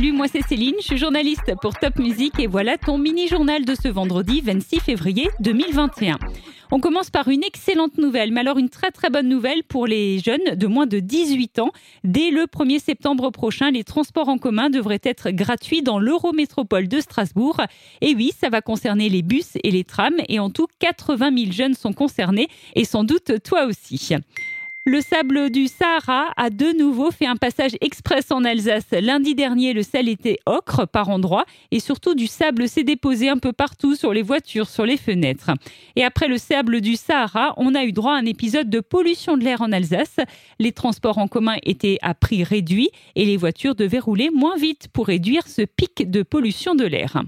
Salut, moi c'est Céline, je suis journaliste pour Top Music et voilà ton mini-journal de ce vendredi 26 février 2021. On commence par une excellente nouvelle, mais alors une très très bonne nouvelle pour les jeunes de moins de 18 ans. Dès le 1er septembre prochain, les transports en commun devraient être gratuits dans l'Eurométropole de Strasbourg. Et oui, ça va concerner les bus et les trams et en tout 80 000 jeunes sont concernés et sans doute toi aussi. Le sable du Sahara a de nouveau fait un passage express en Alsace. Lundi dernier, le sel était ocre par endroits et surtout du sable s'est déposé un peu partout sur les voitures, sur les fenêtres. Et après le sable du Sahara, on a eu droit à un épisode de pollution de l'air en Alsace. Les transports en commun étaient à prix réduit et les voitures devaient rouler moins vite pour réduire ce pic de pollution de l'air.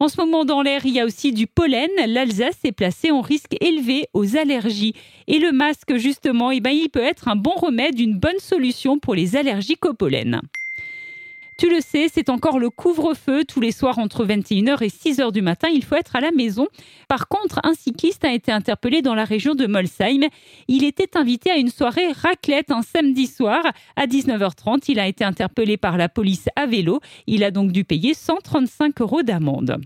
En ce moment, dans l'air, il y a aussi du pollen. L'Alsace est placée en risque élevé aux allergies. Et le masque, justement, eh ben, il peut être un bon remède, une bonne solution pour les allergiques au pollen. Tu le sais, c'est encore le couvre-feu tous les soirs entre 21h et 6h du matin. Il faut être à la maison. Par contre, un cycliste a été interpellé dans la région de Molsheim. Il était invité à une soirée raclette un samedi soir à 19h30. Il a été interpellé par la police à vélo. Il a donc dû payer 135 euros d'amende.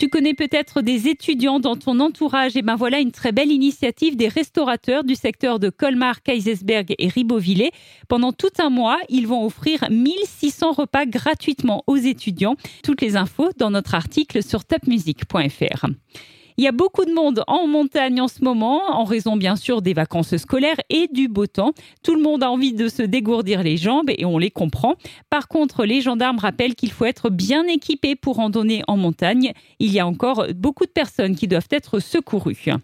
Tu connais peut-être des étudiants dans ton entourage. Et ben voilà une très belle initiative des restaurateurs du secteur de Colmar, Kaisersberg et Ribeauvillé. Pendant tout un mois, ils vont offrir 1600 repas gratuitement aux étudiants. Toutes les infos dans notre article sur topmusic.fr. Il y a beaucoup de monde en montagne en ce moment, en raison bien sûr des vacances scolaires et du beau temps. Tout le monde a envie de se dégourdir les jambes et on les comprend. Par contre, les gendarmes rappellent qu'il faut être bien équipé pour randonner en montagne. Il y a encore beaucoup de personnes qui doivent être secourues.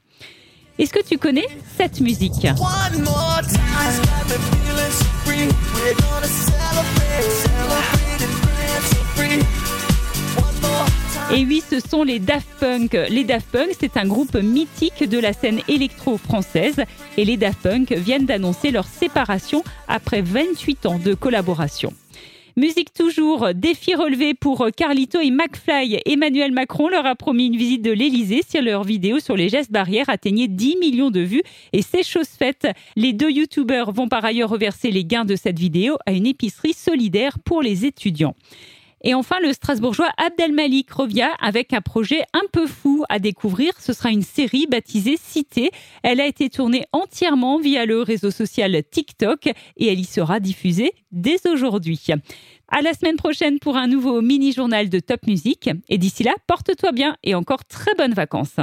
Est-ce que tu connais cette musique? Et oui, ce sont les Daft Punk. Les Daft Punk, c'est un groupe mythique de la scène électro-française. Et les Daft Punk viennent d'annoncer leur séparation après 28 ans de collaboration. Musique toujours, défi relevé pour Carlito et McFly. Emmanuel Macron leur a promis une visite de l'Elysée si leur vidéo sur les gestes barrières atteignait 10 millions de vues et c'est chose faite. Les deux youtubeurs vont par ailleurs reverser les gains de cette vidéo à une épicerie solidaire pour les étudiants. Et enfin, le Strasbourgeois Abdelmalik revient avec un projet un peu fou à découvrir. Ce sera une série baptisée Cité. Elle a été tournée entièrement via le réseau social TikTok et elle y sera diffusée dès aujourd'hui. À la semaine prochaine pour un nouveau mini-journal de Top Music. Et d'ici là, porte-toi bien et encore très bonnes vacances.